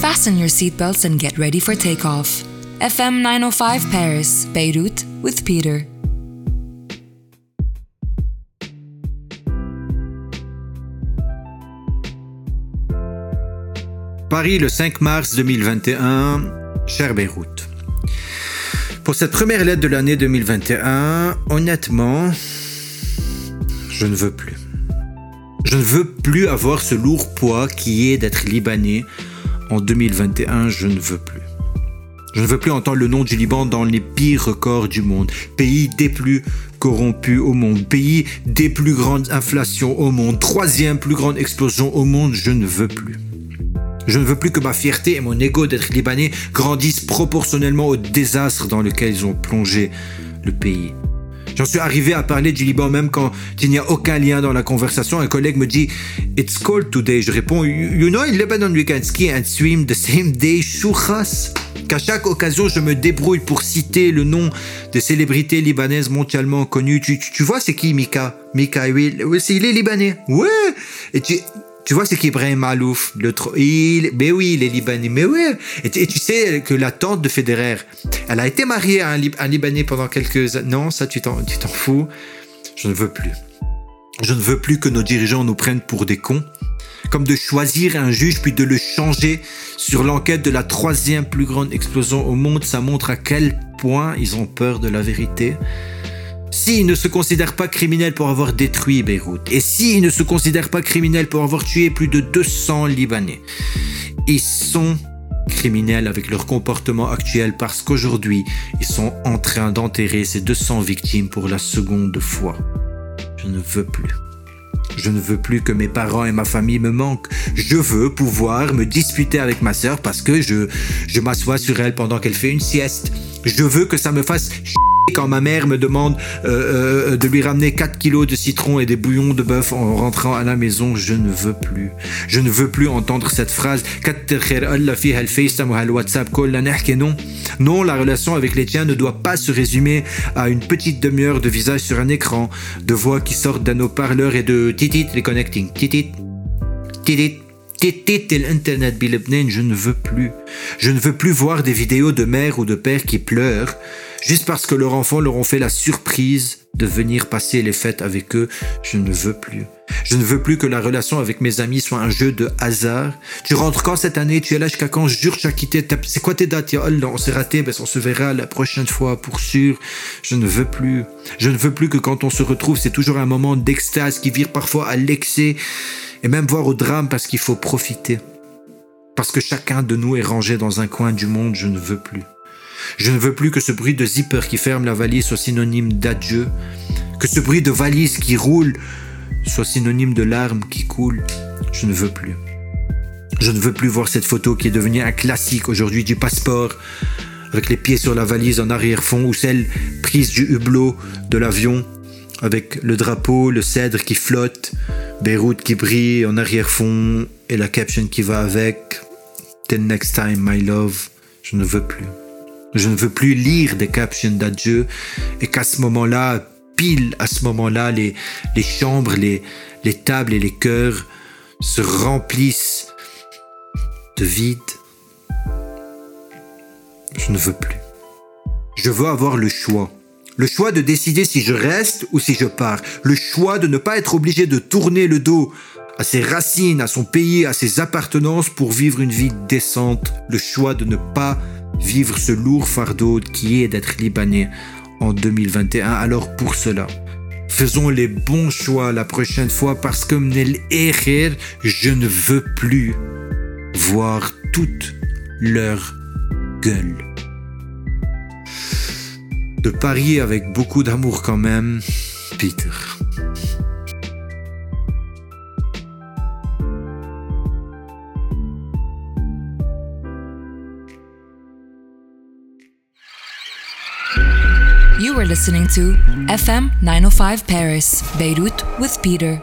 Fasten your seatbelts and get ready for takeoff. FM 905 Paris, Beirut, with Peter. Paris le 5 mars 2021, cher Beyrouth. Pour cette première lettre de l'année 2021, honnêtement, je ne veux plus. Je ne veux plus avoir ce lourd poids qui est d'être libanais. En 2021, je ne veux plus. Je ne veux plus entendre le nom du Liban dans les pires records du monde. Pays des plus corrompus au monde. Pays des plus grandes inflations au monde. Troisième plus grande explosion au monde. Je ne veux plus. Je ne veux plus que ma fierté et mon ego d'être libanais grandissent proportionnellement au désastre dans lequel ils ont plongé le pays. J'en suis arrivé à parler du Liban même quand il n'y a aucun lien dans la conversation. Un collègue me dit It's cold today. Je réponds You know, in Lebanon we can ski and swim the same day. Chouchas. Qu'à chaque occasion, je me débrouille pour citer le nom de célébrités libanaises mondialement connues. Tu, vois, c'est qui Mika? Mika, oui, il est libanais. Ouais. Et tu, tu vois, c'est qu'Ibrahim Malouf, le il, mais oui, il libanais, mais oui. Et, tu sais que la tante de Federer, elle a été mariée à un, Libanais pendant quelques années. Non, ça, tu t'en fous. Je ne veux plus. Je ne veux plus que nos dirigeants nous prennent pour des cons. Comme de choisir un juge puis de le changer sur l'enquête de la troisième plus grande explosion au monde, ça montre à quel point ils ont peur de la vérité. S'ils ne se considèrent pas criminels pour avoir détruit Beyrouth, et s'ils ne se considèrent pas criminels pour avoir tué plus de 200 Libanais, ils sont criminels avec leur comportement actuel parce qu'aujourd'hui, ils sont en train d'enterrer ces 200 victimes pour la seconde fois. Je ne veux plus. Je ne veux plus que mes parents et ma famille me manquent. Je veux pouvoir me disputer avec ma sœur parce que je, je m'assois sur elle pendant qu'elle fait une sieste. Je veux que ça me fasse quand ma mère me demande euh, euh, de lui ramener 4 kilos de citron et des bouillons de bœuf en rentrant à la maison, je ne veux plus. Je ne veux plus entendre cette phrase. Non, la relation avec les tiens ne doit pas se résumer à une petite demi-heure de visage sur un écran, de voix qui sortent d'un haut-parleur et de titit les connecting. Titit, titit. Titit l'internet je ne veux plus. Je ne veux plus voir des vidéos de mère ou de père qui pleurent juste parce que leur enfant leur ont fait la surprise de venir passer les fêtes avec eux. Je ne veux plus. Je ne veux plus que la relation avec mes amis soit un jeu de hasard. Tu rentres quand cette année? Tu es là jusqu'à quand? Je jure, as quitté. C'est quoi tes dates? On s'est raté, ben on se verra la prochaine fois pour sûr. Je ne veux plus. Je ne veux plus que quand on se retrouve, c'est toujours un moment d'extase qui vire parfois à l'excès et même voir au drame parce qu'il faut profiter. Parce que chacun de nous est rangé dans un coin du monde, je ne veux plus. Je ne veux plus que ce bruit de zipper qui ferme la valise soit synonyme d'adieu, que ce bruit de valise qui roule soit synonyme de larmes qui coulent. Je ne veux plus. Je ne veux plus voir cette photo qui est devenue un classique aujourd'hui du passeport, avec les pieds sur la valise en arrière-fond, ou celle prise du hublot de l'avion, avec le drapeau, le cèdre qui flotte, Beyrouth qui brille en arrière-fond, et la caption qui va avec. Till next time, my love. Je ne veux plus. Je ne veux plus lire des captions d'adieu et qu'à ce moment-là, pile à ce moment-là, les, les chambres, les, les tables et les cœurs se remplissent de vide. Je ne veux plus. Je veux avoir le choix. Le choix de décider si je reste ou si je pars. Le choix de ne pas être obligé de tourner le dos à ses racines, à son pays, à ses appartenances pour vivre une vie décente. Le choix de ne pas vivre ce lourd fardeau qui est d'être libanais en 2021. Alors pour cela, faisons les bons choix la prochaine fois parce que je ne veux plus voir toute leur gueule. De Paris avec beaucoup d'amour quand même, Peter. You are listening to FM 905 Paris, Beirut with Peter.